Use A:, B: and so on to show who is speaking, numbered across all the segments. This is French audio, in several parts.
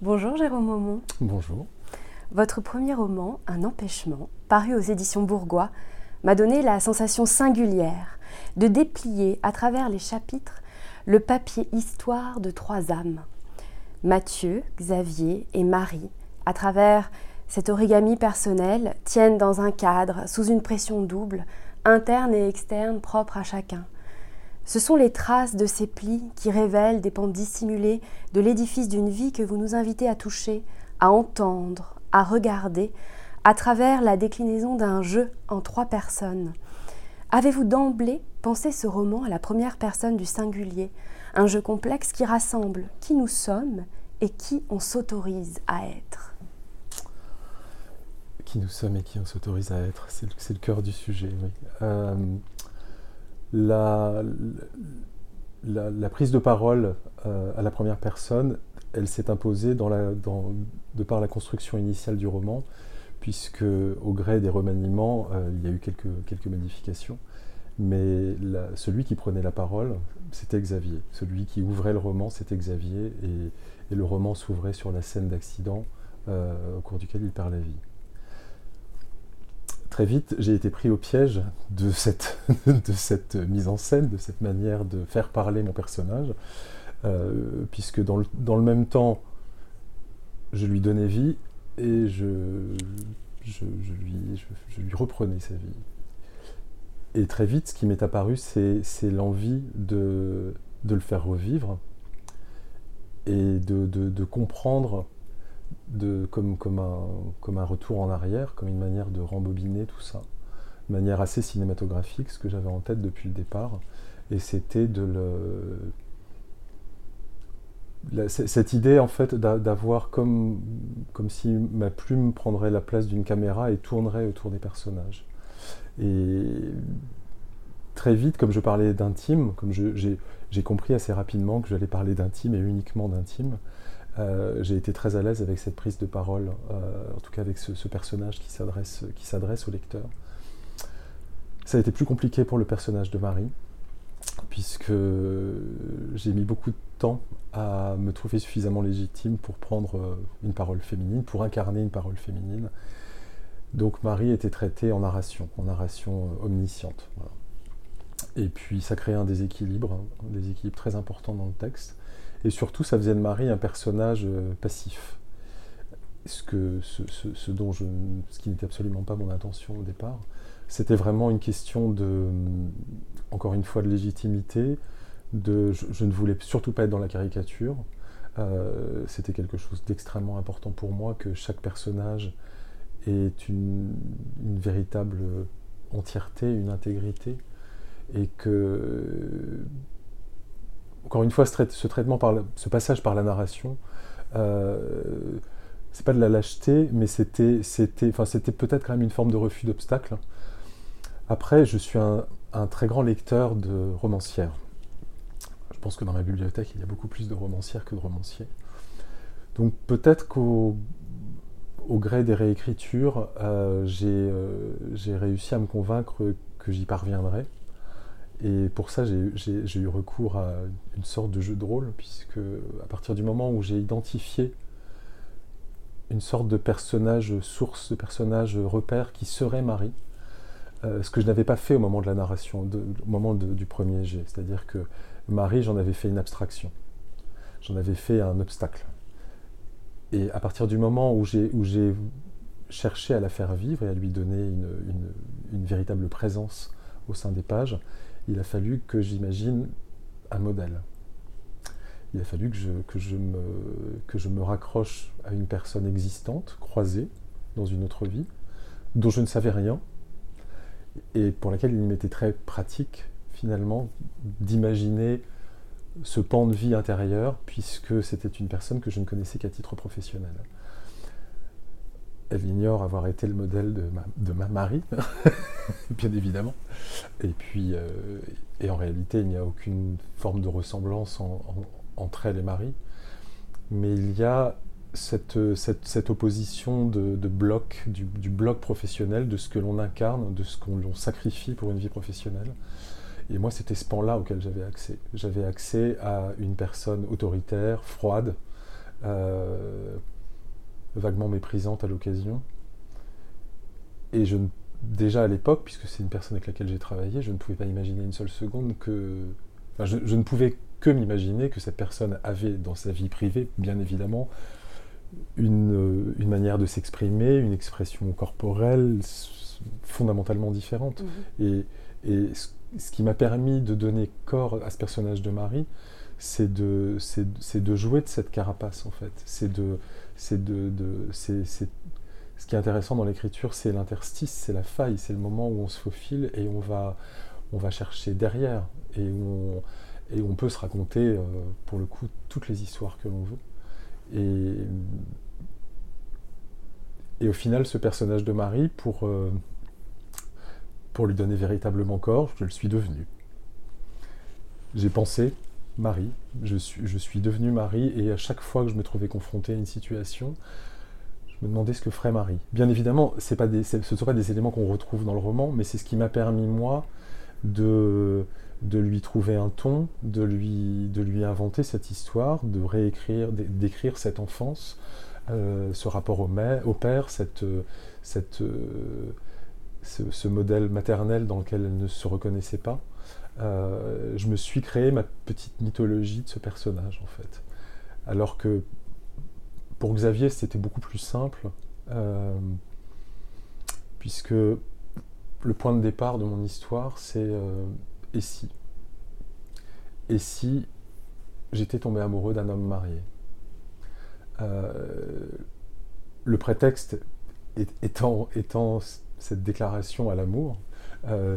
A: Bonjour Jérôme Aumont.
B: Bonjour.
A: Votre premier roman, Un empêchement, paru aux éditions Bourgois, m'a donné la sensation singulière de déplier à travers les chapitres le papier histoire de trois âmes. Mathieu, Xavier et Marie, à travers cet origami personnel, tiennent dans un cadre, sous une pression double, interne et externe, propre à chacun. Ce sont les traces de ces plis qui révèlent des pans dissimulés de l'édifice d'une vie que vous nous invitez à toucher, à entendre, à regarder, à travers la déclinaison d'un jeu en trois personnes. Avez-vous d'emblée pensé ce roman à la première personne du singulier, un jeu complexe qui rassemble qui nous sommes et qui on s'autorise à être?
B: Qui nous sommes et qui on s'autorise à être, c'est le, cœur du sujet. Euh, la, prise de parole euh, à la première personne, elle s'est imposée de par la construction initiale du roman, puisque au gré des remaniements, euh, il y a eu quelques, quelques modifications. Mais celui qui prenait la parole, c'était Xavier. Celui qui ouvrait le roman, c'était Xavier. Et, le roman s'ouvrait sur la scène d'accident euh, au cours duquel il perd la vie très vite, j'ai été pris au piège de cette, mise en scène, de cette manière de faire parler mon personnage, euh, puisque dans le, même temps, je lui donnais vie et je, lui, reprenais sa vie. Et très vite, ce qui m'est apparu, c'est l'envie de, le faire revivre et de comprendre de, comme, un retour en arrière, comme une manière de rembobiner tout ça, de manière assez cinématographique, ce que j'avais en tête depuis le départ. Et c'était de le. cette idée en fait d'avoir comme, comme si ma plume prendrait la place d'une caméra et tournerait autour des personnages. Et très vite, comme je parlais d'intime, comme j'ai compris assez rapidement que j'allais parler d'intime et uniquement d'intime, euh, j'ai été très à l'aise avec cette prise de parole, euh, en tout cas avec ce, personnage qui s'adresse au lecteur. Ça a été plus compliqué pour le personnage de Marie, puisque j'ai mis beaucoup de temps à me trouver suffisamment légitime pour prendre euh, une parole féminine, pour incarner une parole féminine. Donc Marie était traitée en narration, en narration omnisciente. Et puis ça créait un déséquilibre, un déséquilibre très important dans le texte. Et surtout, ça faisait de Marie un personnage euh, passif. Ce, que, ce, dont je, ce qui n'était absolument pas mon intention au départ. C'était vraiment une question de, euh, encore une fois, de légitimité. De, je, ne voulais surtout pas être dans la caricature. Euh, c'était quelque chose d'extrêmement important pour moi que chaque personnage ait une, une véritable entièreté, une intégrité, et que encore une fois, ce, traitement ce passage par la narration, euh, c'est pas de la lâcheté, mais c'était, peut-être quand même une forme de refus d'obstacle. Après, je suis un, très grand lecteur de romancières. Je pense que dans ma bibliothèque, il y a beaucoup plus de romancières que de romanciers. Donc peut-être qu'au au gré des réécritures, euh, euh, j'ai réussi à me convaincre que j'y parviendrai. Et pour ça, j'ai eu recours à une sorte de jeu de rôle, puisque à partir du moment où j'ai identifié une sorte de personnage source, de personnage repère qui serait Marie, euh, ce que je n'avais pas fait au moment de la narration, au moment du premier jet. C'est-à-dire que Marie, j'en avais fait une abstraction. J'en avais fait un obstacle. Et à partir du moment où j'ai cherché à la faire vivre et à lui donner une véritable présence au sein des pages, il a fallu que j'imagine un modèle. Il a fallu que je, me, me raccroche à une personne existante, croisée, dans une autre vie, dont je ne savais rien, et pour laquelle il m'était très pratique, finalement, d'imaginer ce pan de vie intérieur, puisque c'était une personne que je ne connaissais qu'à titre professionnel elle ignore avoir été le modèle de ma, de ma Marie, bien évidemment. Et puis, euh, et en réalité, il n'y a aucune forme de ressemblance entre elle et Marie. Mais il y a cette, cette, opposition de, bloc, du, bloc professionnel, de ce que l'on incarne, de ce qu'on sacrifie pour une vie professionnelle. Et moi, c'était ce pan-là auquel j'avais accès. J'avais accès à une personne autoritaire, froide, vaguement méprisante à l'occasion. Et je, déjà à l'époque, puisque c'est une personne avec laquelle j'ai travaillé, je ne pouvais pas imaginer une seule seconde que... je, ne pouvais que m'imaginer que cette personne avait dans sa vie privée, bien évidemment, une, une manière de s'exprimer, une expression corporelle fondamentalement différente. Mhm. Et, et ce, qui m'a permis de donner corps à ce personnage de Marie, c'est de, c'est, de jouer de cette carapace, en fait. C'est de, c'est de, de c'est, ce qui est intéressant dans l'écriture, c'est l'interstice, c'est la faille, c'est le moment où on se faufile et on va, on va chercher derrière et on, et on peut se raconter, euh, pour le coup, toutes les histoires que l'on veut. Et, et au final, ce personnage de Marie, pour, euh, pour lui donner véritablement corps, je le suis devenu. J'ai pensé Marie, je suis, je suis devenu Marie, et à chaque fois que je me trouvais confronté à une situation, je me demandais ce que ferait Marie. Bien évidemment, pas des, ce ne sont pas des éléments qu'on retrouve dans le roman, mais c'est ce qui m'a permis, moi, de, de lui trouver un ton, de lui, de lui inventer cette histoire, de réécrire, d'écrire cette enfance, euh, ce rapport au, au père, cette, cette, ce, modèle maternel dans lequel elle ne se reconnaissait pas. Euh, je me suis créé ma petite mythologie de ce personnage en fait. Alors que pour Xavier c'était beaucoup plus simple, euh, puisque le point de départ de mon histoire c'est et si? Et si j'étais tombé amoureux d'un homme marié? Euh, Le prétexte étant, cette déclaration à l'amour, euh,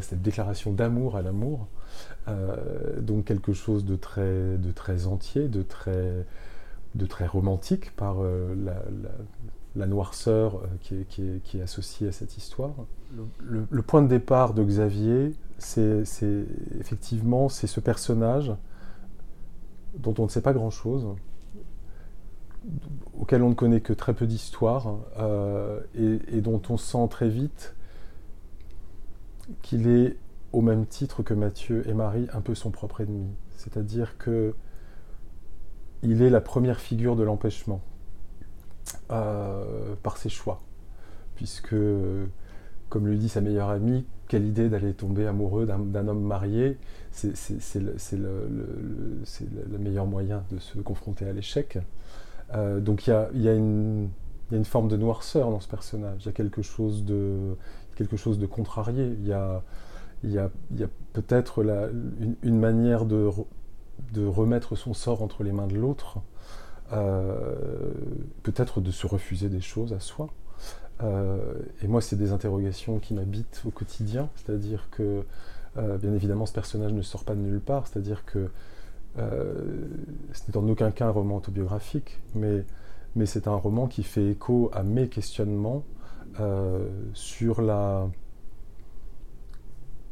B: cette déclaration d'amour à l'amour, euh, donc quelque chose de très, de très entier, de très, de très romantique par la, noirceur qui est, qui, est, qui est, associée à cette histoire. Le, le point de départ de Xavier, c'est effectivement c'est ce personnage dont on ne sait pas grand-chose, auquel on ne connaît que très peu d'histoire, euh, et, dont on sent très vite qu'il est, au même titre que Mathieu et Marie, un peu son propre ennemi. C'est-à-dire que il est la première figure de l'empêchement euh, par ses choix, puisque, comme le dit sa meilleure amie, quelle idée d'aller tomber amoureux d'un homme marié, c'est le, le, meilleur moyen de se confronter à l'échec. Euh, donc il y a une forme de noirceur dans ce personnage, il y a quelque chose de, quelque chose de contrarié, il y a, y a, a peut-être une, une, manière de, de remettre son sort entre les mains de l'autre, euh, peut-être de se refuser des choses à soi. Euh, et moi, c'est des interrogations qui m'habitent au quotidien, c'est-à-dire que, euh, bien évidemment, ce personnage ne sort pas de nulle part, c'est-à-dire que ce n'est en aucun cas un roman autobiographique, mais, mais c'est un roman qui fait écho à mes questionnements sur la,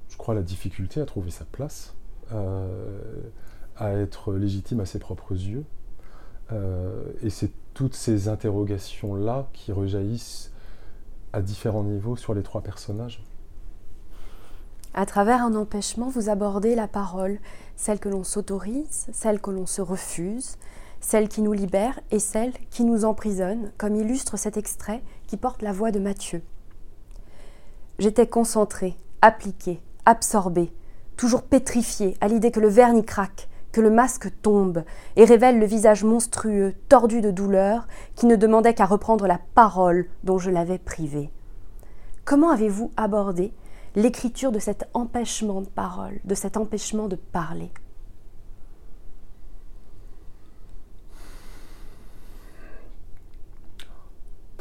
B: je crois, la difficulté à trouver sa place, à être légitime à ses propres yeux. et c'est toutes ces interrogations-là qui rejaillissent à différents niveaux sur les trois personnages.
A: À travers un empêchement, vous abordez la parole, celle que l'on s'autorise, celle que l'on se refuse, celle qui nous libère et celle qui nous emprisonne, comme illustre cet extrait qui porte la voix de Mathieu. J'étais concentré, appliqué, absorbé, toujours pétrifié à l'idée que le vernis craque, que le masque tombe et révèle le visage monstrueux, tordu de douleur, qui ne demandait qu'à reprendre la parole dont je l'avais privé. Comment avez-vous abordé l'écriture de cet empêchement de parole, de cet empêchement de parler?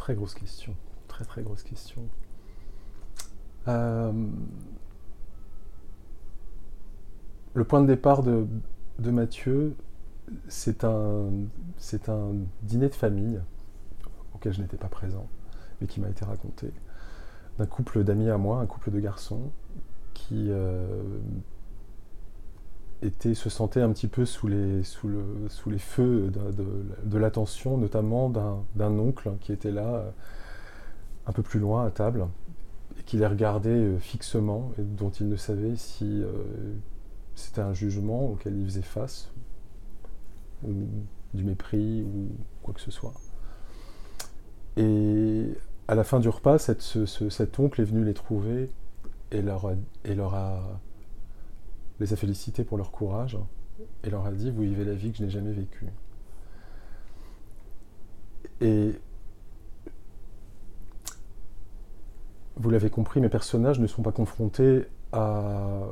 B: Très grosse question, très très grosse question. Euh, le point de départ de, de Mathieu, c'est un, c'est un dîner de famille auquel je n'étais pas présent, mais qui m'a été raconté, d'un couple d'amis à moi, un couple de garçons, qui euh, était, se sentait un petit peu sous les, feux de, l'attention, notamment d'un, oncle qui était là, euh, un peu plus loin à table, et qui les regardait euh, fixement, et dont il ne savait si c'était un jugement auquel il faisait face, ou du mépris ou quoi que ce soit. Et à la fin du repas, cet oncle est venu les trouver et et leur a, les a félicités pour leur courage et leur a dit Vous vivez la vie que je n'ai jamais vécue. Et vous l'avez compris, mes personnages ne sont pas confrontés à,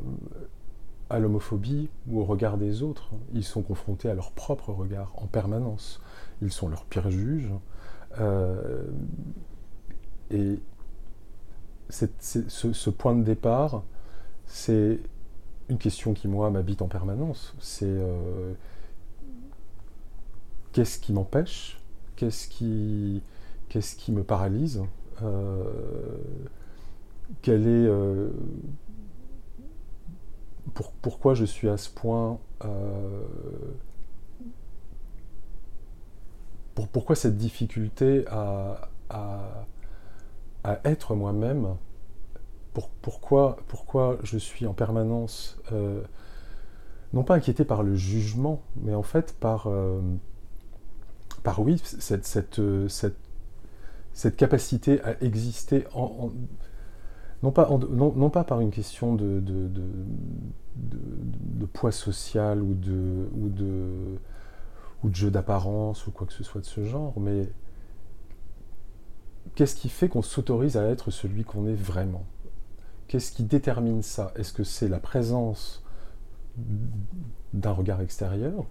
B: l'homophobie ou au regard des autres. Ils sont confrontés à leur propre regard en permanence. Ils sont leurs pires juges. Euh, et ce, point de départ, c'est une question qui, moi, m'habite en permanence. C'est euh, qu'est-ce qui m'empêche Qu'est-ce qui, qu'est-ce qui me paralyse euh, est pourquoi je suis à ce point. Euh, pourquoi cette difficulté à, être moi-même pourquoi, je suis en permanence, euh, non pas inquiété par le jugement, mais en fait par, euh, par oui, cette, cette, cette, capacité à exister en non pas, non, pas par une question de, de, poids social ou de, ou de, ou de jeu d'apparence ou quoi que ce soit de ce genre, mais qu'est-ce qui fait qu'on s'autorise à être celui qu'on est vraiment? Qu'est-ce qui détermine ça? Est-ce que c'est la présence d'un regard extérieur?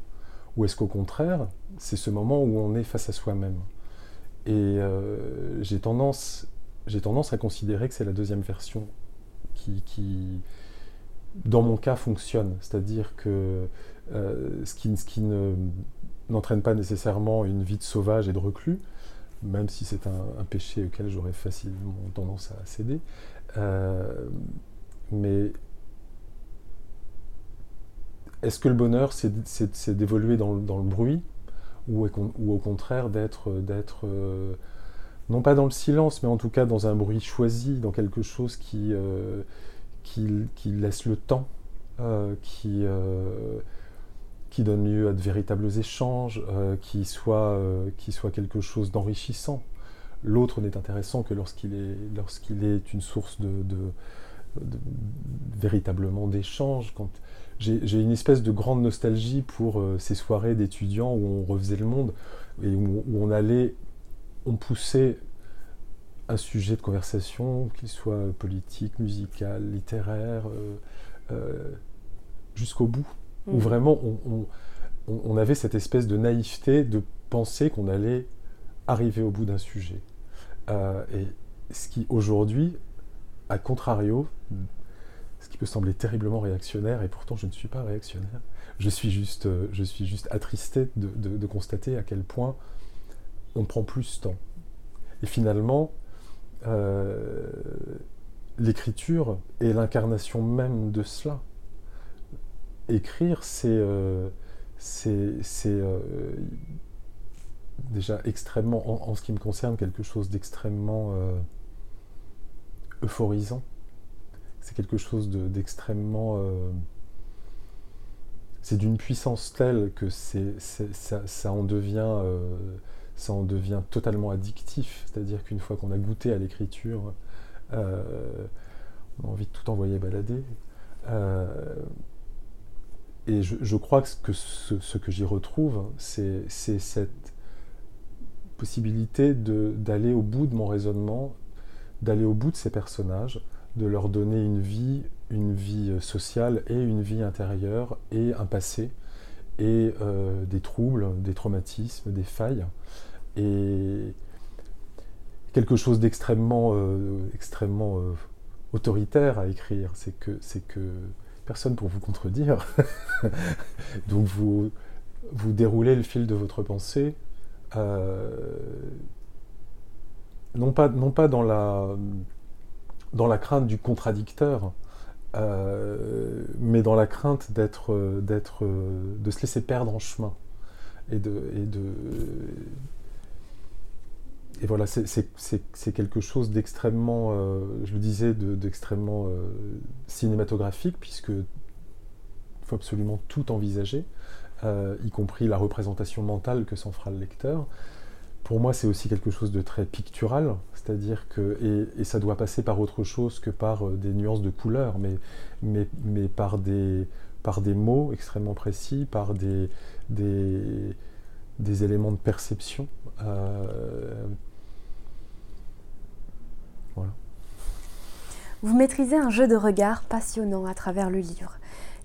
B: Ou est-ce qu'au contraire, c'est ce moment où on est face à soi-même? Et euh, j'ai tendance à considérer que c'est la deuxième version qui, dans mon cas, fonctionne. C'est-à-dire que euh, ce qui n'entraîne pas nécessairement une vie de sauvage et de reclus, même si c'est un, péché auquel j'aurais facilement tendance à céder. Euh, mais est-ce que le bonheur, c'est d'évoluer dans, le bruit ou, au contraire d'être euh, non pas dans le silence, mais en tout cas dans un bruit choisi, dans quelque chose qui, euh, laisse le temps, qui, donne lieu à de véritables échanges, qui soit quelque chose d'enrichissant? L'autre n'est intéressant que lorsqu'il est, lorsqu'il est une source de, véritablement d'échanges. J'ai une espèce de grande nostalgie pour ces soirées d'étudiants où on refaisait le monde et où on allait on poussait un sujet de conversation, qu'il soit politique, musical, littéraire, euh, euh, jusqu'au bout. Où mm. vraiment on, avait cette espèce de naïveté de penser qu'on allait arriver au bout d'un sujet. Euh, et ce qui aujourd'hui, à contrario, ce qui peut sembler terriblement réactionnaire, et pourtant je ne suis pas réactionnaire, je suis juste, je suis juste attristé de constater à quel point on prend plus ce temps. Et finalement, euh, l'écriture est l'incarnation même de cela. Écrire, c'est euh, euh, déjà extrêmement, en, ce qui me concerne, quelque chose d'extrêmement euphorisant. C'est quelque chose d'extrêmement... c'est d'une puissance telle que ça, ça, en devient ça en devient totalement addictif. C'est-à-dire qu'une fois qu'on a goûté à l'écriture, euh, on a envie de tout envoyer balader. Euh, et je, crois que ce, que j'y retrouve, c'est cette possibilité d'aller au bout de mon raisonnement, d'aller au bout de ces personnages, de leur donner une vie, une vie sociale et une vie intérieure et un passé et euh, des troubles, des traumatismes, des failles, et quelque chose d'extrêmement euh, extrêmement euh, autoritaire à écrire, c'est que c'est que personne pour vous contredire. Donc vous déroulez le fil de votre pensée, non pas non pas dans la dans la crainte du contradicteur, euh, mais dans la crainte d'être, d'être, de se laisser perdre en chemin. Et de, et de, et voilà, c'est quelque chose d'extrêmement, euh, je le disais, d'extrêmement euh, cinématographique, puisque il faut absolument tout envisager. Y compris la représentation mentale que s'en fera le lecteur. Pour moi, c'est aussi quelque chose de très pictural, c'est-à-dire que, et, ça doit passer par autre chose que par des nuances de couleurs, mais, mais, mais par, des, par des mots extrêmement précis, par des, des, des éléments de perception.
A: voilà. Vous maîtrisez un jeu de regard passionnant à travers le livre.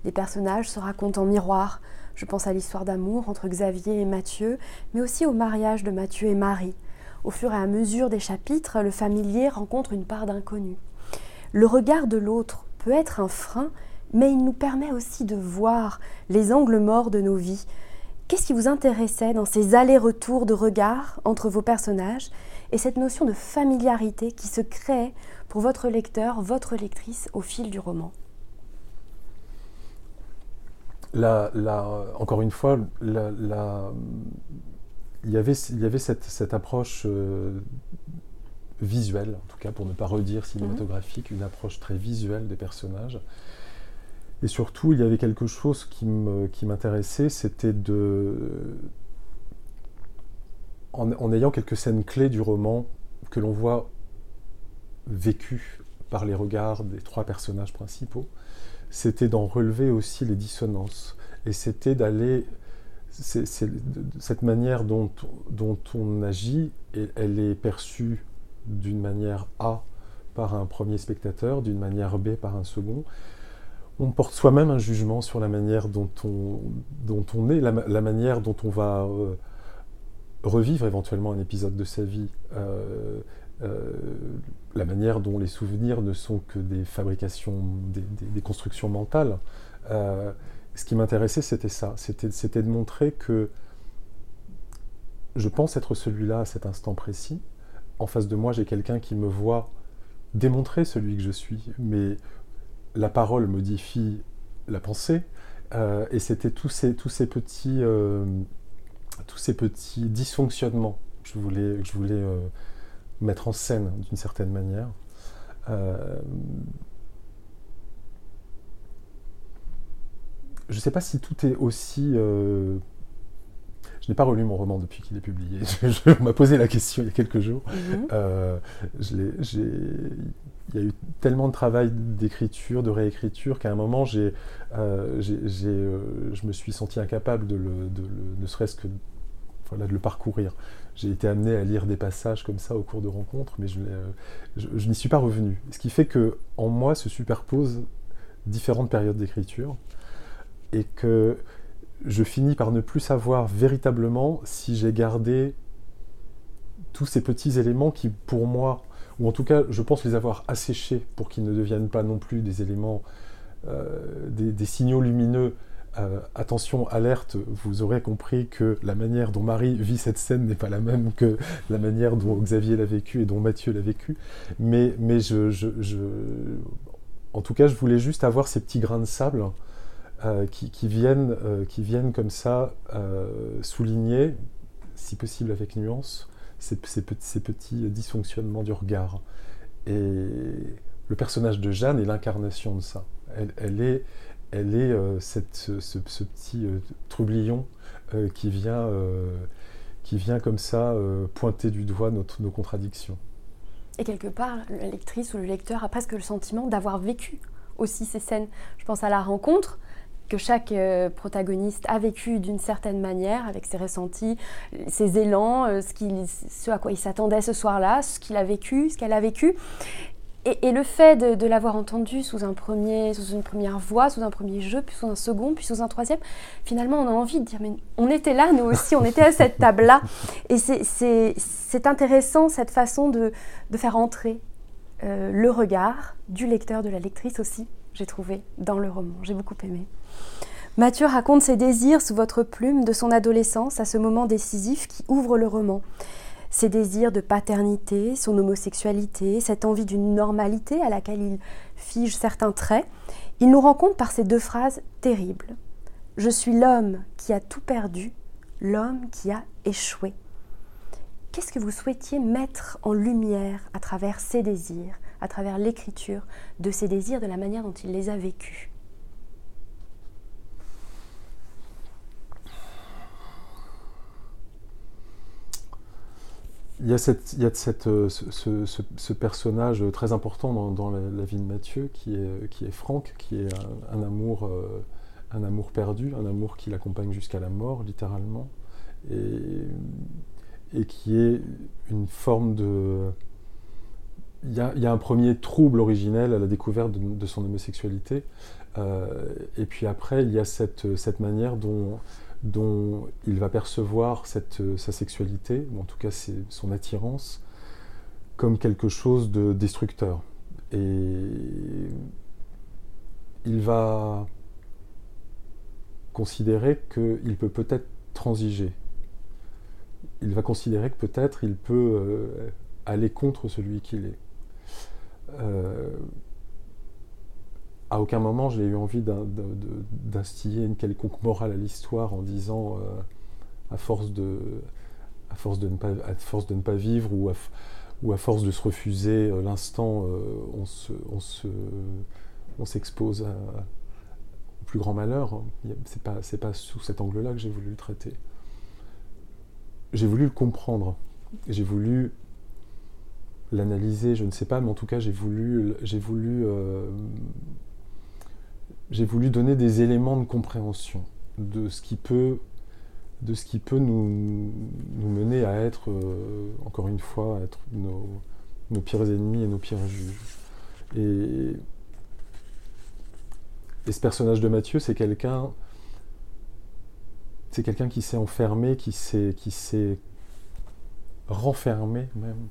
A: Les personnages se racontent en miroir. Je pense à l'histoire d'amour entre Xavier et Mathieu, mais aussi au mariage de Mathieu et Marie. Au fur et à mesure des chapitres, le familier rencontre une part d'inconnu. Le regard de l'autre peut être un frein, mais il nous permet aussi de voir les angles morts de nos vies. Qu'est-ce qui vous intéressait dans ces allers-retours de regard entre vos personnages et cette notion de familiarité qui se crée pour votre lecteur, votre lectrice au fil du roman?
B: Encore une fois, il y avait, il y avait cette, approche euh, visuelle, en tout cas pour ne pas redire cinématographique, une approche très visuelle des personnages. Et surtout, il y avait quelque chose qui m'intéressait, c'était de... en, ayant quelques scènes clés du roman que l'on voit vécu par les regards des trois personnages principaux, c'était d'en relever aussi les dissonances. Et c'était d'aller... cette manière dont, dont on agit, elle est perçue d'une manière A par un premier spectateur, d'une manière B par un second. On porte soi-même un jugement sur la manière dont on, dont on est, la, manière dont on va euh, revivre éventuellement un épisode de sa vie. Euh, euh, la manière dont les souvenirs ne sont que des fabrications, des, constructions mentales. Euh, ce qui m'intéressait, c'était ça, c'était de montrer que je pense être celui-là à cet instant précis. En face de moi, j'ai quelqu'un qui me voit démontrer celui que je suis, mais la parole modifie la pensée, euh, et c'était tous ces, petits, dysfonctionnements que je voulais mettre en scène d'une certaine manière. Euh, je ne sais pas si tout est aussi... Euh, je n'ai pas relu mon roman depuis qu'il est publié. Je, m'a posé la question il y a quelques jours. Mhm. Euh, il y a eu tellement de travail d'écriture, de réécriture, qu'à un moment, j'ai, je me suis senti incapable de, le, de ne serait-ce que voilà, de le parcourir. J'ai été amené à lire des passages comme ça au cours de rencontres, mais je, je, n'y suis pas revenu. Ce qui fait que en moi se superposent différentes périodes d'écriture et que je finis par ne plus savoir véritablement si j'ai gardé tous ces petits éléments qui, pour moi, ou en tout cas, je pense les avoir asséchés pour qu'ils ne deviennent pas non plus des éléments, euh, des, signaux lumineux euh, attention, alerte, vous aurez compris que la manière dont Marie vit cette scène n'est pas la même que la manière dont Xavier l'a vécu et dont Mathieu l'a vécu. Mais, mais je, en tout cas, je voulais juste avoir ces petits grains de sable euh, qui, viennent, euh, qui viennent comme ça souligner, si possible avec nuance, ces, petits dysfonctionnements du regard. Et le personnage de Jeanne est l'incarnation de ça. Elle est elle est euh, cette, ce, petit euh, troublion euh, qui, vient, qui vient comme ça pointer du doigt notre, nos contradictions.
A: Et quelque part, la lectrice ou le lecteur a presque le sentiment d'avoir vécu aussi ces scènes. Je pense à la rencontre que chaque protagoniste a vécu d'une certaine manière, avec ses ressentis, ses élans, ce, ce à quoi il s'attendait ce soir-là, ce qu'il a vécu, ce qu'elle a vécu. Et, le fait de, l'avoir entendu sous, un premier, sous une première voix, sous un premier jeu, puis sous un second, puis sous un troisième, finalement on a envie de dire mais on était là nous aussi, on était à cette table-là. Et c'est intéressant cette façon de, faire entrer euh, le regard du lecteur, de la lectrice aussi, j'ai trouvé, dans le roman. J'ai beaucoup aimé. Mathieu raconte ses désirs sous votre plume de son adolescence à ce moment décisif qui ouvre le roman ses désirs de paternité, son homosexualité, cette envie d'une normalité à laquelle il fige certains traits, il nous rend compte par ces deux phrases terribles. Je suis l'homme qui a tout perdu, l'homme qui a échoué. Qu'est-ce que vous souhaitiez mettre en lumière à travers ces désirs, à travers l'écriture de ces désirs, de la manière dont il les a vécus?
B: Il y a, cette, il y a euh, ce, personnage très important dans, la, vie de Mathieu, qui est, qui est Franck, qui est un, amour, euh, un amour perdu, un amour qui l'accompagne jusqu'à la mort, littéralement, et, et, qui est une forme de... Il y, a, il y, a, un premier trouble originel à la découverte de, son homosexualité, euh, et puis après, il y a cette, cette manière dont dont il va percevoir euh, sa sexualité, ou en tout cas son attirance, comme quelque chose de destructeur. Et il va considérer qu'il peut peut-être transiger. Il va considérer que peut-être il peut euh, aller contre celui qu'il est. Euh, à aucun moment j'ai eu envie d'instiller une quelconque morale à l'histoire en disant euh, à force de à force de ne pas à force de ne pas vivre ou à, force de se refuser euh, l'instant euh, on se on se on s'expose au plus grand malheur c'est pas c'est pas sous cet angle-là que j'ai voulu le traiter. J'ai voulu le comprendre. J'ai voulu l'analyser je ne sais pas mais en tout cas j'ai voulu j'ai voulu j'ai voulu donner des éléments de compréhension de ce qui peut, de ce qui peut nous, nous mener à être, euh, encore une fois, être nos, nos, pires ennemis et nos pires juges. Et, et ce personnage de Mathieu, c'est quelqu'un c'est quelqu'un qui s'est enfermé, qui s'est, qui s'est renfermé même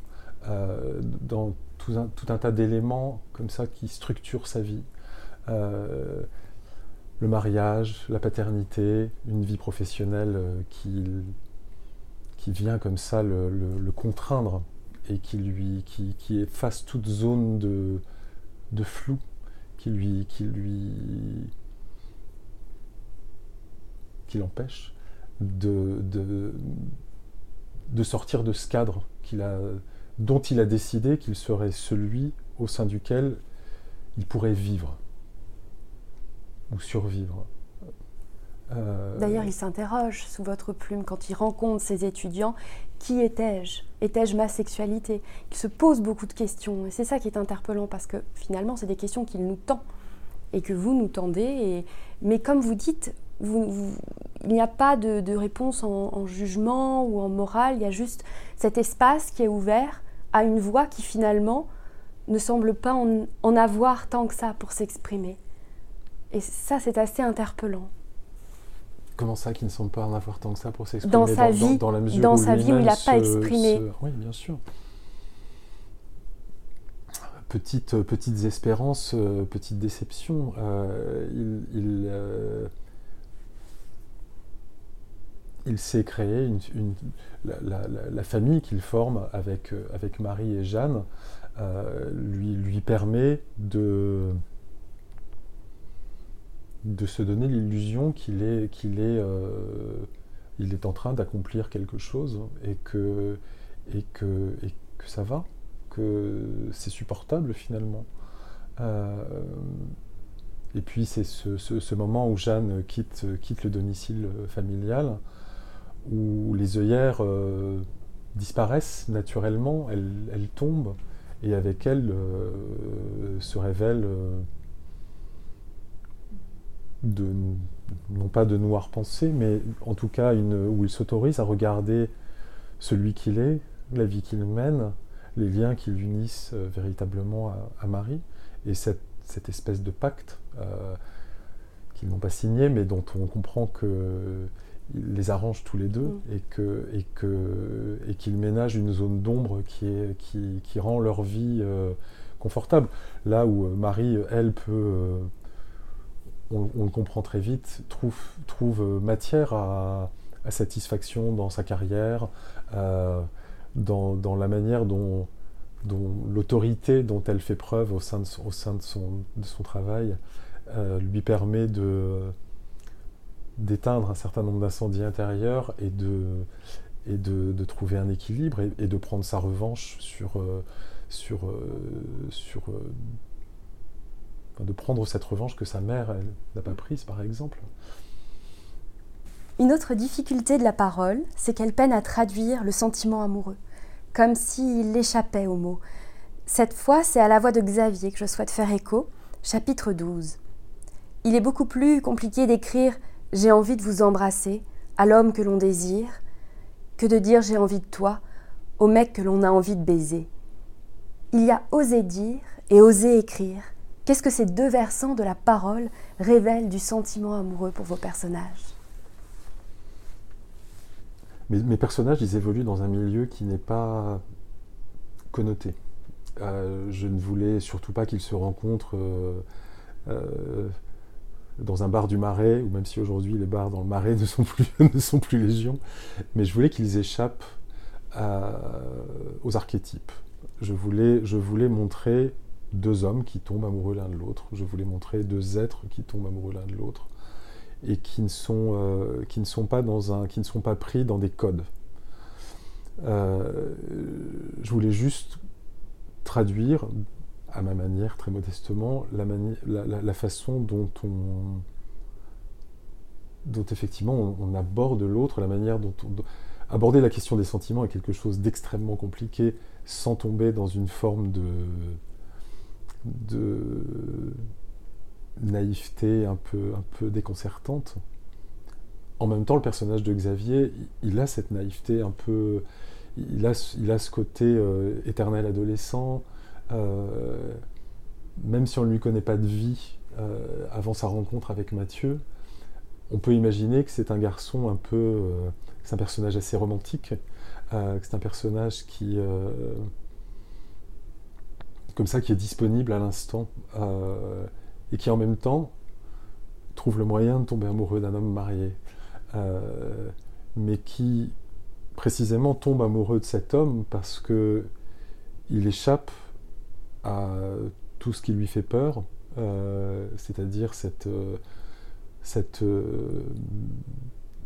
B: euh, dans tout un, tout un tas d'éléments comme ça qui structurent sa vie. Euh, le mariage, la paternité, une vie professionnelle euh, qui, qui vient comme ça le, le, contraindre et qui lui qui, qui, efface toute zone de, de flou, qui lui qui lui qui l'empêche de, de, de, sortir de ce cadre qu'il a, dont il a décidé qu'il serait celui au sein duquel il pourrait vivre ou survivre.
A: Euh... D'ailleurs, il s'interroge sous votre plume quand il rencontre ses étudiants. Qui étais-je? Étais-je ma sexualité? Il se pose beaucoup de questions. Et c'est ça qui est interpellant parce que finalement, c'est des questions qu'il nous tend et que vous nous tendez. Mais comme vous dites, il n'y a pas de, réponse en, en, jugement ou en morale. Il y a juste cet espace qui est ouvert à une voix qui finalement ne semble pas en avoir tant que ça pour s'exprimer. Et ça, c'est assez interpellant.
B: Comment ça, qui ne semble pas en avoir tant que ça pour s'exprimer
A: dans sa vie, dans, dans, la mesure dans où sa vie où il n'a pas exprimé. Se...
B: Oui, bien sûr. Petites, petites espérances, euh, petites déceptions. Euh, il, il, euh, il s'est créé une, une, la, la, la, famille qu'il forme avec, avec Marie et Jeanne euh, lui, lui permet de de se donner l'illusion qu'il est, qu'il est, euh, en train d'accomplir quelque chose et que, ça va, que c'est supportable finalement. Euh, et puis c'est ce, moment où Jeanne quitte, le domicile familial, où les œillères euh, disparaissent naturellement, elles, elles, tombent, et avec elles se révèle de, non pas de noire pensée, mais en tout cas une, où il s'autorise à regarder celui qu'il est, la vie qu'il mène, les liens qui l'unissent euh, véritablement à, à, Marie, et cette, cette espèce de pacte euh, qu'ils n'ont pas signé, mais dont on comprend que les arrange tous les deux mmh. et que et que et qu'ils ménagent une zone d'ombre qui est qui, qui, rend leur vie euh, confortable. Là où Marie, elle, peut on, le comprend très vite, trouve, trouve matière à, satisfaction dans sa carrière, euh, dans, la manière dont, l'autorité dont elle fait preuve au sein de son, travail euh, lui permet de d'éteindre un certain nombre d'incendies intérieurs et de, trouver un équilibre et, de prendre sa revanche sur, euh, euh, euh, de prendre cette revanche que sa mère n'a pas prise, par exemple.
A: Une autre difficulté de la parole, c'est qu'elle peine à traduire le sentiment amoureux. comme s'il échappait aux mots. Cette fois, c'est à la voix de Xavier que je souhaite faire écho, chapitre 12. Il est beaucoup plus compliqué d'écrire J'ai envie de vous embrasser à l'homme que l'on désire que de dire J'ai envie de toi au mec que l'on a envie de baiser. Il y a oser dire et oser écrire. Qu'est-ce que ces deux versants de la parole révèlent du sentiment amoureux pour vos personnages?
B: Mes, personnages, ils évoluent dans un milieu qui n'est pas connoté. Euh, je ne voulais surtout pas qu'ils se rencontrent euh, euh, dans un bar du Marais, ou même si aujourd'hui les bars dans le Marais ne sont plus, ne légion, mais je voulais qu'ils échappent aux archétypes. Je voulais montrer deux hommes qui tombent amoureux l'un de l'autre. Je voulais montrer deux êtres qui tombent amoureux l'un de l'autre et qui ne sont, euh, qui ne sont, pas, dans un, qui ne sont pas pris dans des codes. Euh, je voulais juste traduire, à ma manière, très modestement, la, la, façon dont on dont effectivement on, aborde l'autre, la manière dont on, aborder la question des sentiments est quelque chose d'extrêmement compliqué sans tomber dans une forme de, de naïveté un peu, déconcertante. En même temps, le personnage de Xavier, il a cette naïveté un peu. Il a, il a ce côté euh, éternel adolescent. Euh, même si on ne lui connaît pas de vie euh, avant sa rencontre avec Mathieu, on peut imaginer que c'est un garçon un peu. c'est un personnage assez romantique. que c'est un personnage qui. Comme ça, qui est disponible à l'instant et qui en même temps trouve le moyen de tomber amoureux d'un homme marié, euh, mais qui précisément tombe amoureux de cet homme parce que il échappe à tout ce qui lui fait peur, euh, c'est-à-dire cette, euh, cette,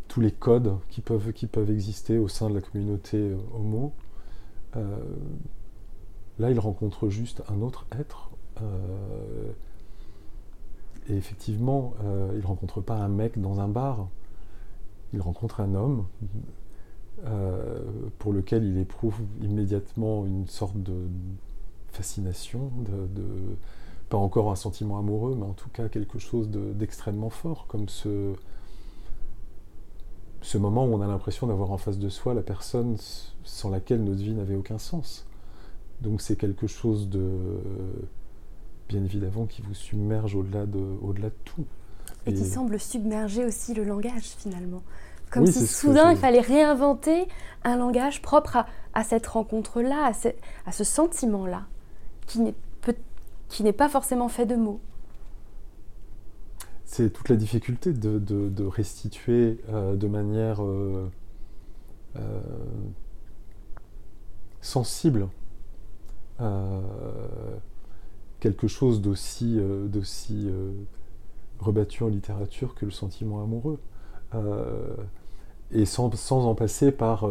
B: tous les codes qui peuvent exister au sein de la communauté homo. Là, il rencontre juste un autre être et effectivement, euh, il ne rencontre pas un mec dans un bar, il rencontre un homme euh, pour lequel il éprouve immédiatement une sorte de fascination, pas encore un sentiment amoureux, mais en tout cas quelque chose d'extrêmement fort, comme ce, ce moment où on a l'impression d'avoir en face de soi la personne sans laquelle notre vie n'avait aucun sens. Donc c'est quelque chose de bien évidemment, qui vous submerge au-delà de, au-delà de tout.
A: Et, qui semble submerger aussi le langage finalement. Comme si soudain il fallait réinventer un langage propre à, à cette rencontre-là, à ce, à ce sentiment-là, qui n'est, qui n'est pas forcément fait de mots.
B: C'est toute la difficulté de, de, de restituer euh, de manière euh, euh, sensible quelque chose d'aussi euh, d'aussi euh, rebattu en littérature que le sentiment amoureux. Euh, et sans, sans, en passer par,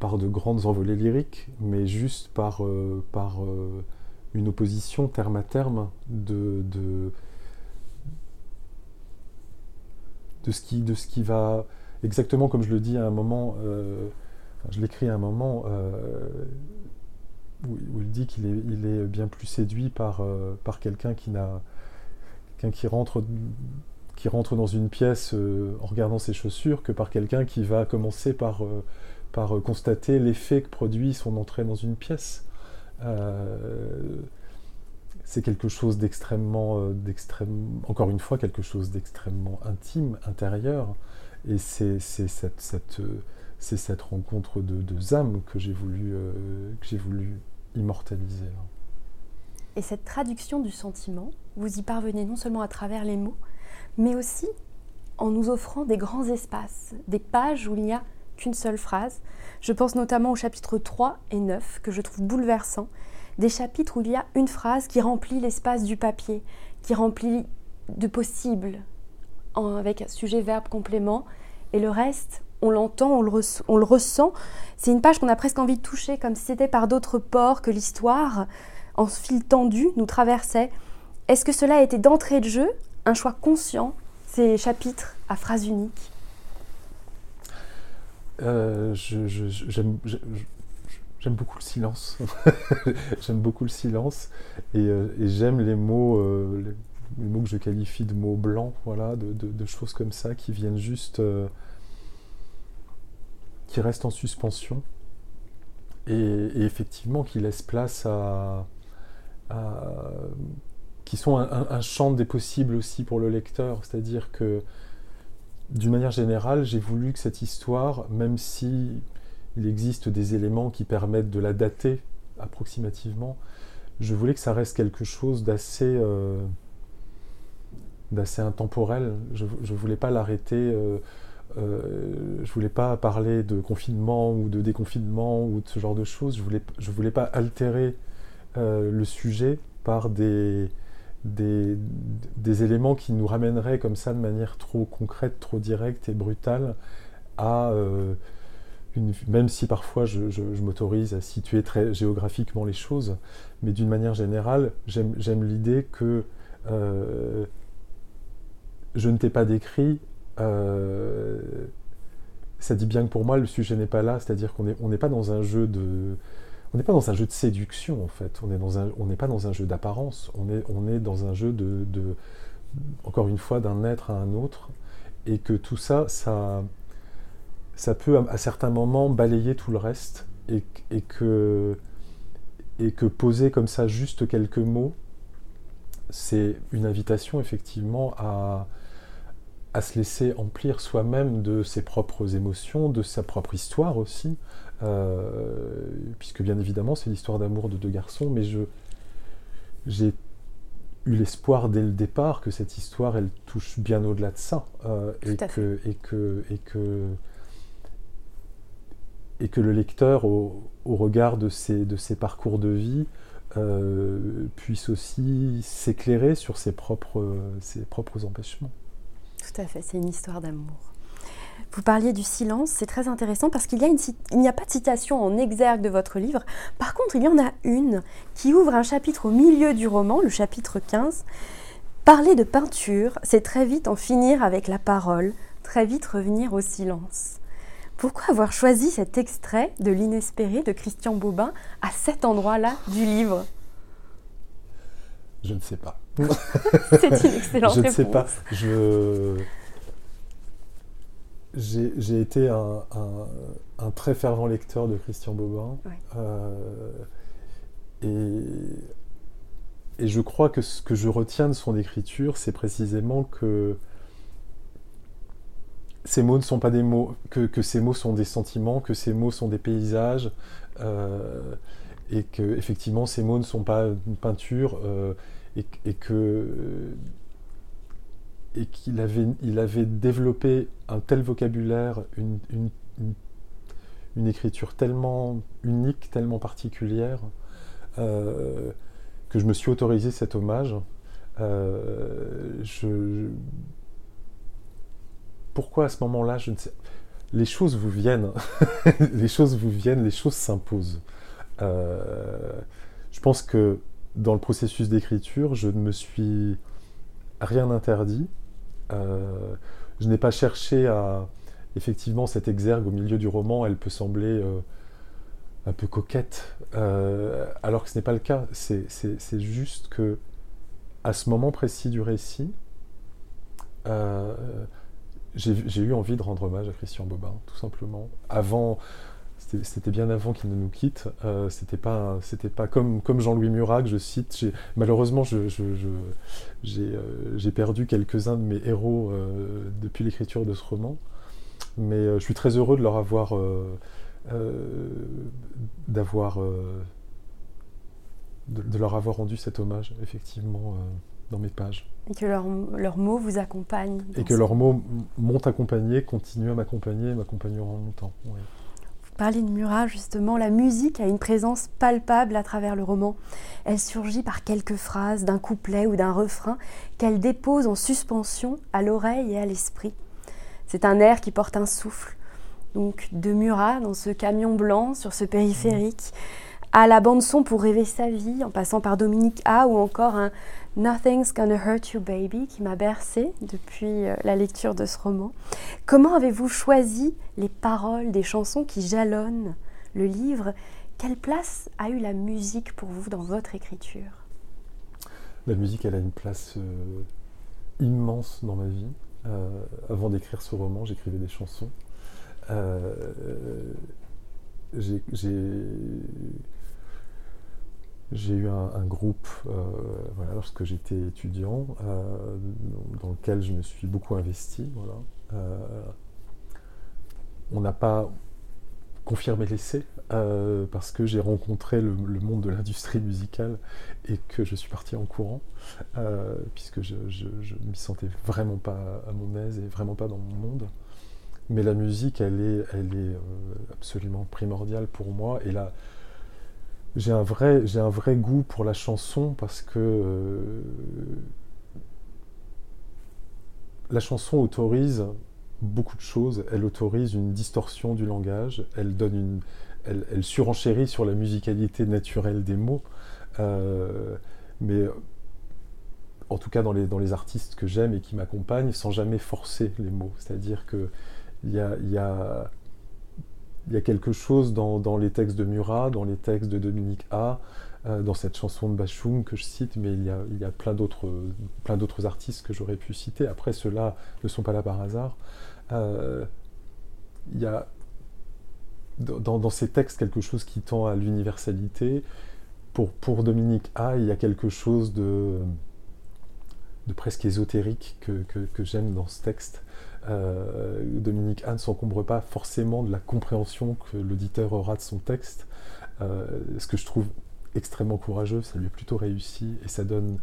B: par de grandes envolées lyriques, mais juste par, par une opposition terme à terme de, de, ce qui, de ce qui va, exactement comme je le dis à un moment, je l'écris à un moment, où, il dit qu'il est, bien plus séduit par, euh, par quelqu'un qui n'a qui rentre qui rentre dans une pièce euh, en regardant ses chaussures que par quelqu'un qui va commencer par, euh, par constater l'effet que produit son entrée dans une pièce. c'est quelque chose d'extrêmement, d'extrêmement, encore une fois, quelque chose d'extrêmement intime, intérieur. Et c'est cette, cette, c'est cette rencontre de deux âmes que j'ai voulu, j'ai voulu immortaliser.
A: Et cette traduction du sentiment, vous y parvenez non seulement à travers les mots, mais aussi en nous offrant des grands espaces, des pages où il n'y a qu'une seule phrase. Je pense notamment au chapitre 3 et 9 que je trouve bouleversant, des chapitres où il y a une phrase qui remplit l'espace du papier, qui remplit de possibles, avec sujet, verbe, complément, et le reste, on l'entend, on, le, ressent. C'est une page qu'on a presque envie de toucher, comme si c'était par d'autres ports que l'histoire, en fil tendu, nous traversait. Est-ce que cela a été d'entrée de jeu un choix conscient, ces chapitres à phrases uniques?
B: Euh, J'aime beaucoup le silence. j'aime beaucoup le silence et, euh, j'aime les mots, euh, les, mots que je qualifie de mots blancs, voilà, de, choses comme ça qui viennent juste, qui restent en suspension et, effectivement qui laissent place à, qui sont un, un, champ des possibles aussi pour le lecteur, c'est-à-dire que d'une manière générale, j'ai voulu que cette histoire, même si il existe des éléments qui permettent de la dater approximativement. Je voulais que ça reste quelque chose d'assez euh, d'assez intemporel. Je ne voulais pas l'arrêter. Euh, euh, je voulais pas parler de confinement ou de déconfinement ou de ce genre de choses. Je voulais je voulais pas altérer euh, le sujet par des, des, éléments qui nous ramèneraient comme ça de manière trop concrète, trop directe et brutale à même si parfois je, m'autorise à situer très géographiquement les choses, mais d'une manière générale, j'aime l'idée que euh, je ne t'ai pas décrit. Euh, ça dit bien que pour moi, le sujet n'est pas là, c'est-à-dire qu'on n'est pas dans un jeu de. On n'est pas dans un jeu de séduction en fait, on n'est pas dans un jeu d'apparence, on est, on est dans un jeu de, encore une fois, d'un être à un autre, et que tout ça, ça, ça peut à certains moments balayer tout le reste. Et, que, et que poser comme ça juste quelques mots, c'est une invitation effectivement à, à se laisser emplir soi-même de ses propres émotions, de sa propre histoire aussi, euh, puisque bien évidemment c'est l'histoire d'amour de deux garçons, mais je, j'ai eu l'espoir dès le départ que cette histoire elle touche bien au-delà de ça, euh, et, que, et, que, et que et que le lecteur, au, regard de ses, de ses, parcours de vie, euh, puisse aussi s'éclairer sur ses propres, ses propres empêchements.
A: Tout à fait, c'est une histoire d'amour. Vous parliez du silence, c'est très intéressant parce qu'il n'y a, a, pas de citation en exergue de votre livre. Par contre, il y en a une qui ouvre un chapitre au milieu du roman, le chapitre 15. Parler de peinture, c'est très vite en finir avec la parole, très vite revenir au silence. Pourquoi avoir choisi cet extrait de l'inespéré de Christian Bobin à cet endroit-là du livre?
B: Je ne sais pas.
A: C'est une excellente
B: Je
A: ne
B: sais pas. Je... J'ai été un, très fervent lecteur de Christian Bobin. Euh, et, et je crois que ce que je retiens de son écriture, c'est précisément que ces mots ne sont pas des mots, que, ces mots sont des sentiments, que ces mots sont des paysages, euh, et que effectivement ces mots ne sont pas une peinture, euh, et, qu'il avait, développé un tel vocabulaire, une, écriture tellement unique, tellement particulière, euh, que je me suis autorisé cet hommage. je, pourquoi à ce moment-là, je ne sais. Les choses vous viennent, les choses vous viennent, les choses s'imposent. Euh, je pense que dans le processus d'écriture, je ne me suis rien interdit. Euh, je n'ai pas cherché à. Effectivement, cette exergue au milieu du roman, elle peut sembler euh, un peu coquette, alors que ce n'est pas le cas. C'est juste que, à ce moment précis du récit, j'ai eu envie de rendre hommage à Christian Bobin, tout simplement. Avant, c'était bien avant qu'il ne nous quitte. Euh, c'était pas, c'était pas comme, comme Jean-Louis Murat que je cite. Malheureusement, j'ai je, je, euh, perdu quelques-uns de mes héros euh, depuis l'écriture de ce roman. Mais euh, je suis très heureux de leur avoir, d'avoir, de, de, leur avoir rendu cet hommage, effectivement dans mes pages.
A: Et que leurs mots vous accompagnent.
B: Et que leurs mots m'ont accompagné, continuent à m'accompagner et m'accompagneront longtemps. Vous
A: parlez de Murat, justement, la musique a une présence palpable à travers le roman. Elle surgit par quelques phrases, d'un couplet ou d'un refrain qu'elle dépose en suspension à l'oreille et à l'esprit. C'est un air qui porte un souffle. Donc de Murat dans ce camion blanc sur ce périphérique, à la bande son pour rêver sa vie, en passant par Dominique A ou encore un Nothing's Gonna Hurt You Baby qui m'a bercé depuis euh, la lecture de ce roman. Comment avez-vous choisi les paroles des chansons qui jalonnent le livre? Quelle place a eu la musique pour vous dans votre écriture?
B: La musique, elle a une place immense dans ma vie. avant d'écrire ce roman, j'écrivais des chansons. j'ai j'ai eu un, groupe euh, lorsque j'étais étudiant euh, dans lequel je me suis beaucoup investi. Euh, on n'a pas confirmé l'essai parce que j'ai rencontré le, monde de l'industrie musicale et que je suis parti en courant puisque je, ne m'y sentais vraiment pas à mon aise et vraiment pas dans mon monde. Mais la musique, elle est, absolument primordiale pour moi et là j'ai un, vrai, j'ai un vrai goût pour la chanson parce que euh, la chanson autorise beaucoup de choses. Elle autorise une distorsion du langage, elle, donne une, elle, surenchérit sur la musicalité naturelle des mots. Euh, mais en tout cas dans les, dans les artistes que j'aime et qui m'accompagnent, sans jamais forcer les mots. C'est-à-dire qu'il y a, y a il y a quelque chose dans, les textes de Murat, dans les textes de Dominique A, euh, dans cette chanson de Bachung que je cite, mais il y a, plein d'autres artistes que j'aurais pu citer. Après, ceux-là ne sont pas là par hasard. Euh, il y a dans, ces textes quelque chose qui tend à l'universalité. Pour, Dominique A, il y a quelque chose de, presque ésotérique que, que, que j'aime dans ce texte. Euh, Dominique Anne ne s'encombre pas forcément de la compréhension que l'auditeur aura de son texte, euh, ce que je trouve extrêmement courageux, ça lui est plutôt réussi, et ça donne...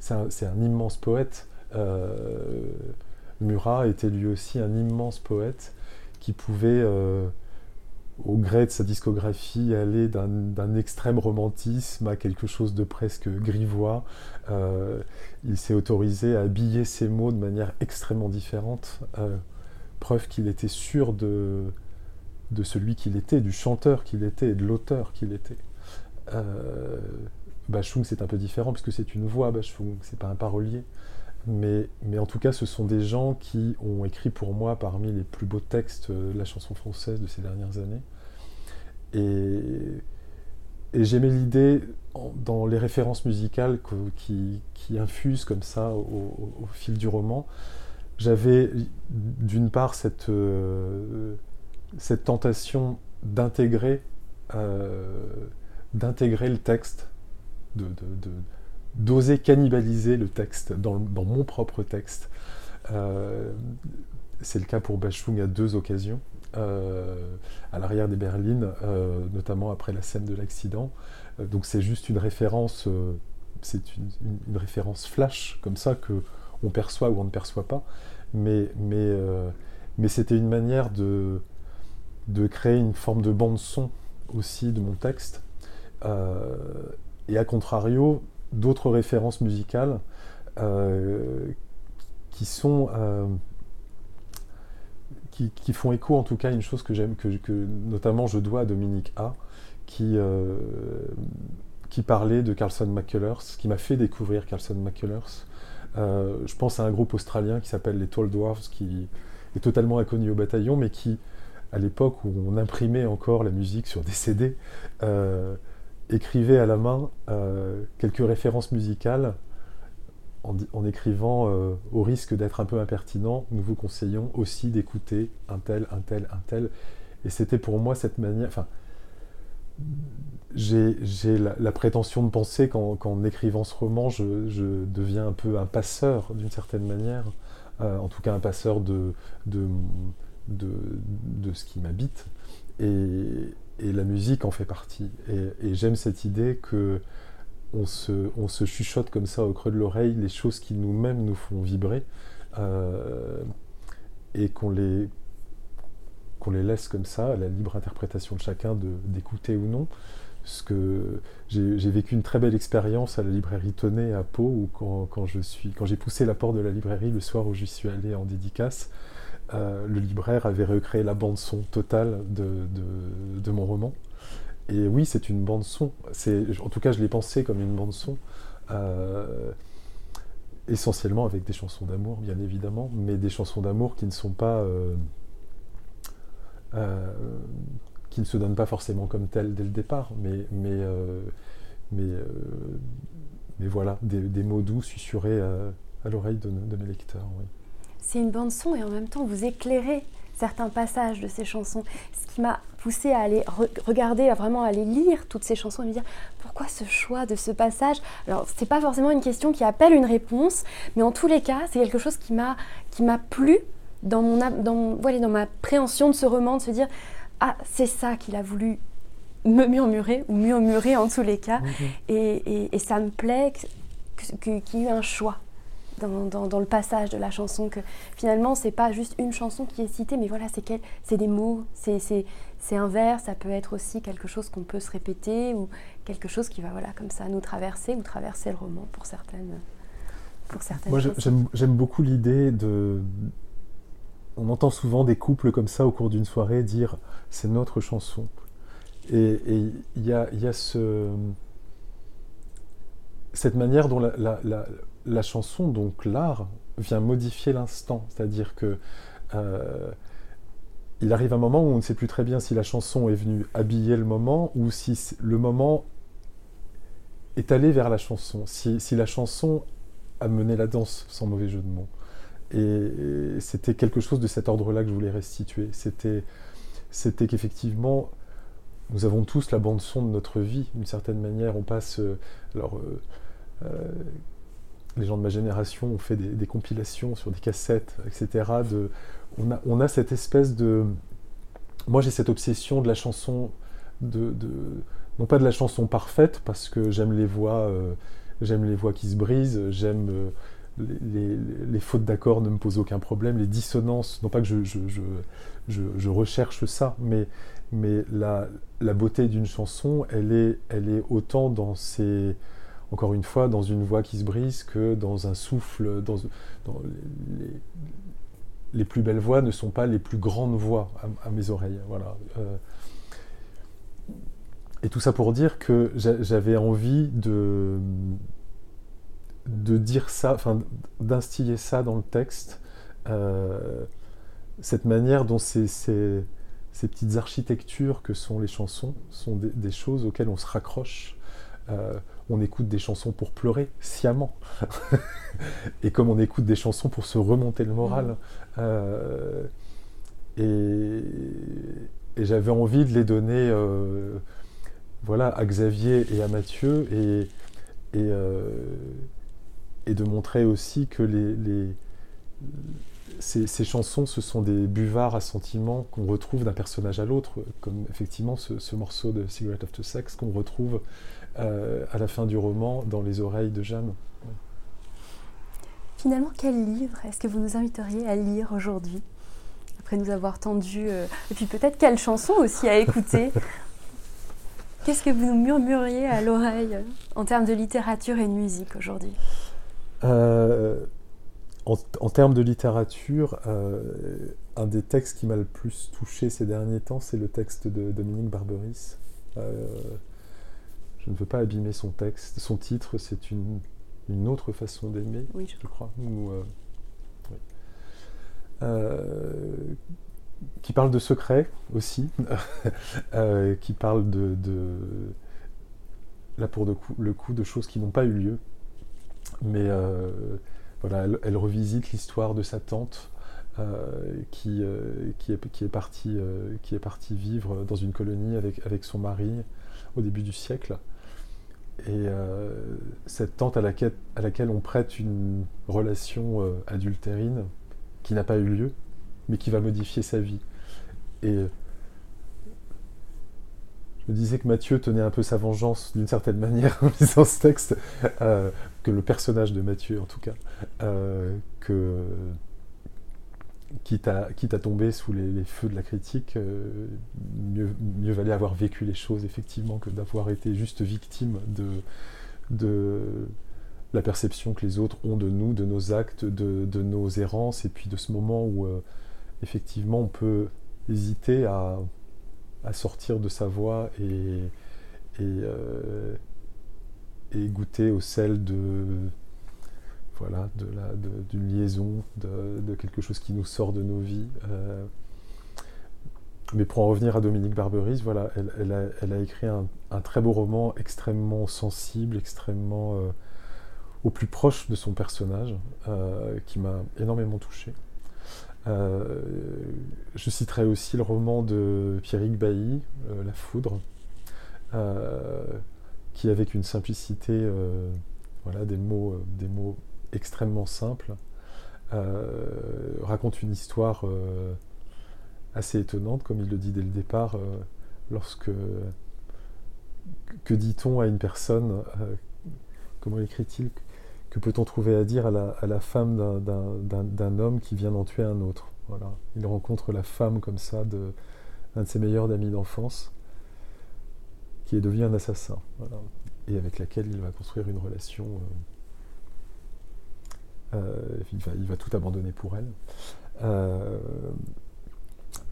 B: C'est un, immense poète. Euh, Murat était lui aussi un immense poète qui pouvait au gré de sa discographie, aller d'un extrême romantisme à quelque chose de presque grivois. Euh, il s'est autorisé à habiller ses mots de manière extrêmement différente, euh, preuve qu'il était sûr de, celui qu'il était, du chanteur qu'il était et de l'auteur qu'il était. Euh, Bachung, c'est un peu différent puisque c'est une voix, Bachung, c'est pas un parolier. Mais, en tout cas, ce sont des gens qui ont écrit pour moi parmi les plus beaux textes de la chanson française de ces dernières années. Et, j'aimais l'idée, dans les références musicales qui, infusent comme ça au, fil du roman, j'avais d'une part cette, euh, tentation d'intégrer euh, d'intégrer le texte, d'oser cannibaliser le texte dans, mon propre texte. Euh, c'est le cas pour Bachung à deux occasions. Euh, à l'arrière des berlines, euh, notamment après la scène de l'accident. donc c'est juste une référence, c'est une, référence flash comme ça que on perçoit ou on ne perçoit pas. Mais, mais, mais c'était une manière de, de créer une forme de bande son aussi de mon texte. et à contrario, d'autres références musicales euh, qui sont euh, qui, font écho en tout cas à une chose que j'aime, que, notamment je dois à Dominique A, qui, euh, qui parlait de Carlson McCullers, qui m'a fait découvrir Carlson McCullers. je pense à un groupe australien qui s'appelle les Tall Dwarfs, qui est totalement inconnu au bataillon, mais qui, à l'époque où on imprimait encore la musique sur des CD, écrivait à la main euh, quelques références musicales en, écrivant euh, au risque d'être un peu impertinent, nous vous conseillons aussi d'écouter un tel, un tel, un tel. Et c'était pour moi cette manière. Enfin, j'ai la, prétention de penser qu'en écrivant ce roman, je, deviens un peu un passeur d'une certaine manière, euh, en tout cas un passeur de, de, de, de ce qui m'habite. Et, et la musique en fait partie. Et, j'aime cette idée que on se, chuchote comme ça au creux de l'oreille les choses qui nous-mêmes nous font vibrer euh, et qu'on les, qu'on les laisse comme ça à la libre interprétation de chacun d'écouter ou non. Parce que j'ai vécu une très belle expérience à la librairie Tonnet à Pau, où quand, quand j'ai poussé la porte de la librairie le soir où j'y suis allé en dédicace, euh, le libraire avait recréé la bande son totale de, mon roman. Et oui, c'est une bande son. En tout cas, je l'ai pensé comme une bande son, euh, essentiellement avec des chansons d'amour, bien évidemment, mais des chansons d'amour qui ne sont pas euh, qui ne se donne pas forcément comme tel dès le départ, mais, voilà, des, mots doux susurrés à, l'oreille de, mes lecteurs.
A: C'est une bande son et en même temps vous éclairez certains passages de ces chansons, ce qui m'a poussé à aller regarder, à vraiment aller lire toutes ces chansons et me dire pourquoi ce choix de ce passage? Alors c'est pas forcément une question qui appelle une réponse, mais en tous les cas c'est quelque chose qui m'a qui m'a plu dans mon dans voilà, dans ma préhension de ce roman, de se dire ah c'est ça qu'il a voulu me murmurer ou murmurer en tous les cas, mhm. et, et, ça me plaît qu'il y ait un choix dans, le passage de la chanson, que finalement, c'est pas juste une chanson qui est citée, mais voilà, c'est, c'est des mots, c'est, un vers, ça peut être aussi quelque chose qu'on peut se répéter, ou quelque chose qui va, voilà, comme ça, nous traverser, ou traverser le roman pour certaines, pour certaines
B: Moi, j'aime, beaucoup l'idée de... On entend souvent des couples comme ça au cours d'une soirée dire « c'est notre chanson ». Et il y a, y a ce cette manière dont la, la chanson, donc l'art, vient modifier l'instant. C'est-à-dire que euh, il arrive un moment où on ne sait plus très bien si la chanson est venue habiller le moment ou si le moment est allé vers la chanson, si, la chanson a mené la danse, sans mauvais jeu de mots. Et, c'était quelque chose de cet ordre-là que je voulais restituer. C'était, c'était qu'effectivement, nous avons tous la bande son de notre vie, d'une certaine manière. On passe, euh, alors, euh, les gens de ma génération ont fait des, compilations sur des cassettes, etc. On, a, cette espèce de... Moi j'ai cette obsession de la chanson, non pas de la chanson parfaite, parce que j'aime les voix, euh, j'aime les voix qui se brisent, j'aime... Euh, les, les, fautes d'accord ne me posent aucun problème, les dissonances, non pas que je, recherche ça, mais, la, beauté d'une chanson, elle est autant dans ses encore une fois, dans une voix qui se brise que dans un souffle. Dans, les, plus belles voix ne sont pas les plus grandes voix à, mes oreilles. Voilà. Euh, et tout ça pour dire que j'avais envie de, de dire ça, enfin, d'instiller ça dans le texte, euh, cette manière dont ces, petites architectures que sont les chansons sont des, choses auxquelles on se raccroche. Euh, on écoute des chansons pour pleurer sciemment. et comme on écoute des chansons pour se remonter le moral. Mm. Euh, et, j'avais envie de les donner euh, voilà, à Xavier et à Mathieu et, et, euh, de montrer aussi que les, ces, chansons, ce sont des buvards à sentiments qu'on retrouve d'un personnage à l'autre, comme effectivement ce, ce morceau de Cigarette After Sex qu'on retrouve euh, à la fin du roman dans les oreilles de Jeanne.
A: Finalement, quel livre est-ce que vous nous inviteriez à lire aujourd'hui Après nous avoir tendu, euh, et puis peut-être quelle chanson aussi à écouter? Qu'est-ce que vous nous murmuriez à l'oreille en termes de littérature et de musique aujourd'hui?
B: Euh, en, termes de littérature, un des textes qui m'a le plus touché ces derniers temps, c'est le texte de Dominique Barberis je ne veux pas abîmer son texte. Son titre, c'est une, une, autre façon d'aimer,
A: oui, je,
B: crois. Euh, euh, qui parle de secrets aussi, euh, qui parle de, là pour le coup de choses qui n'ont pas eu lieu. Mais voilà, elle, revisite l'histoire de sa tante qui, qui, est, qui, est partie, qui est partie vivre dans une colonie avec, avec son mari au début du siècle. Et euh, cette tante à laquelle, on prête une relation euh, adultérine qui n'a pas eu lieu, mais qui va modifier sa vie. Et je me disais que Mathieu tenait un peu sa vengeance d'une certaine manière en lisant ce texte, euh, que le personnage de Mathieu en tout cas, que quitte à, à tomber sous les, feux de la critique, euh, mieux, valait avoir vécu les choses effectivement que d'avoir été juste victime de, de la perception que les autres ont de nous, de nos actes, de, nos errances, et puis de ce moment où euh, effectivement on peut hésiter à, sortir de sa voie et, et, euh, et goûter au sel de voilà, d'une liaison, de, quelque chose qui nous sort de nos vies. Euh, mais pour en revenir à Dominique Barberis, voilà, elle, a, écrit un, très beau roman extrêmement sensible, extrêmement au plus proche de son personnage, qui m'a énormément touché. je citerai aussi le roman de Pierrick Bailly, La Foudre, qui avec une simplicité, voilà, des mots, des mots extrêmement simples, raconte une histoire assez étonnante, comme il le dit dès le départ, euh, lorsque... Que dit-on à une personne euh, Comment écrit-il Que peut-on trouver à dire à la, femme d'un homme qui vient d'en tuer un autre? Il rencontre la femme comme ça d'un de, ses meilleurs amis d'enfance, qui est devenu un assassin, et avec laquelle il va construire une relation. Euh, il, va, il, va, tout abandonner pour elle.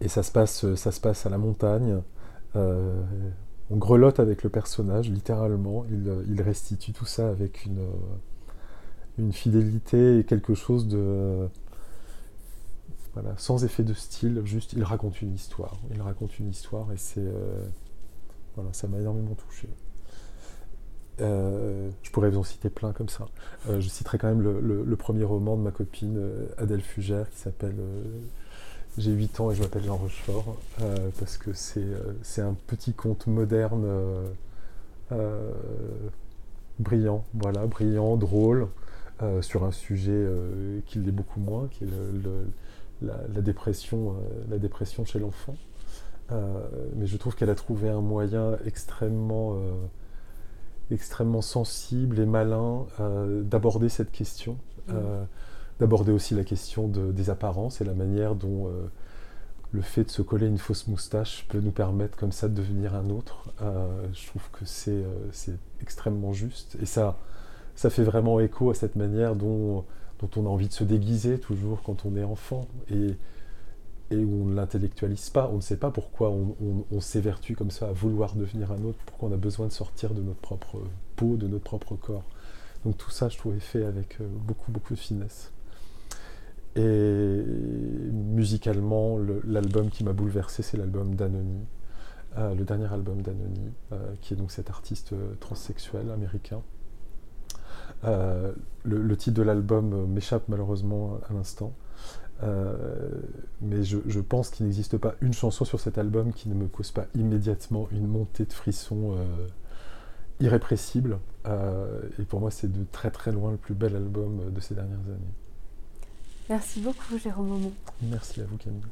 B: Et ça se passe, ça se passe à la montagne. Euh, on grelotte avec le personnage, littéralement. Il, restitue tout ça avec une, fidélité et quelque chose de. Voilà, sans effet de style, juste il raconte une histoire. Il raconte une histoire et c'est. Euh, voilà, ça m'a énormément touché. Euh, je pourrais vous en citer plein comme ça. je citerai quand même le, premier roman de ma copine Adèle Fugère qui s'appelle j'ai 8 ans et je m'appelle Jean Rochefort euh, parce que c'est, euh, un petit conte moderne euh, brillant, voilà, brillant, drôle, sur un sujet qui l'est beaucoup moins, qui est la, dépression, la dépression chez l'enfant. mais je trouve qu'elle a trouvé un moyen extrêmement, extrêmement sensible et malin d'aborder cette question. Mmh d'aborder aussi la question des apparences et la manière dont euh, le fait de se coller une fausse moustache peut nous permettre comme ça de devenir un autre. Euh, je trouve que euh, c'est extrêmement juste. Et ça, ça fait vraiment écho à cette manière dont, dont on a envie de se déguiser toujours quand on est enfant et, et où on ne l'intellectualise pas. On ne sait pas pourquoi on, s'évertue comme ça à vouloir devenir un autre, pourquoi on a besoin de sortir de notre propre peau, de notre propre corps. Donc tout ça, je trouvais fait avec beaucoup, beaucoup de finesse. Et musicalement, l'album qui m'a bouleversé, c'est l'album d'Anony, euh, le dernier album d'Anony, euh, qui est donc cet artiste euh, transsexuel américain. Le, titre de l'album m'échappe malheureusement à l'instant, mais je, pense qu'il n'existe pas une chanson sur cet album qui ne me cause pas immédiatement une montée de frissons irrépressible. et pour moi, c'est de très très loin le plus bel album de ces dernières années.
A: Merci beaucoup, Jérôme
B: Merci à vous, Camille.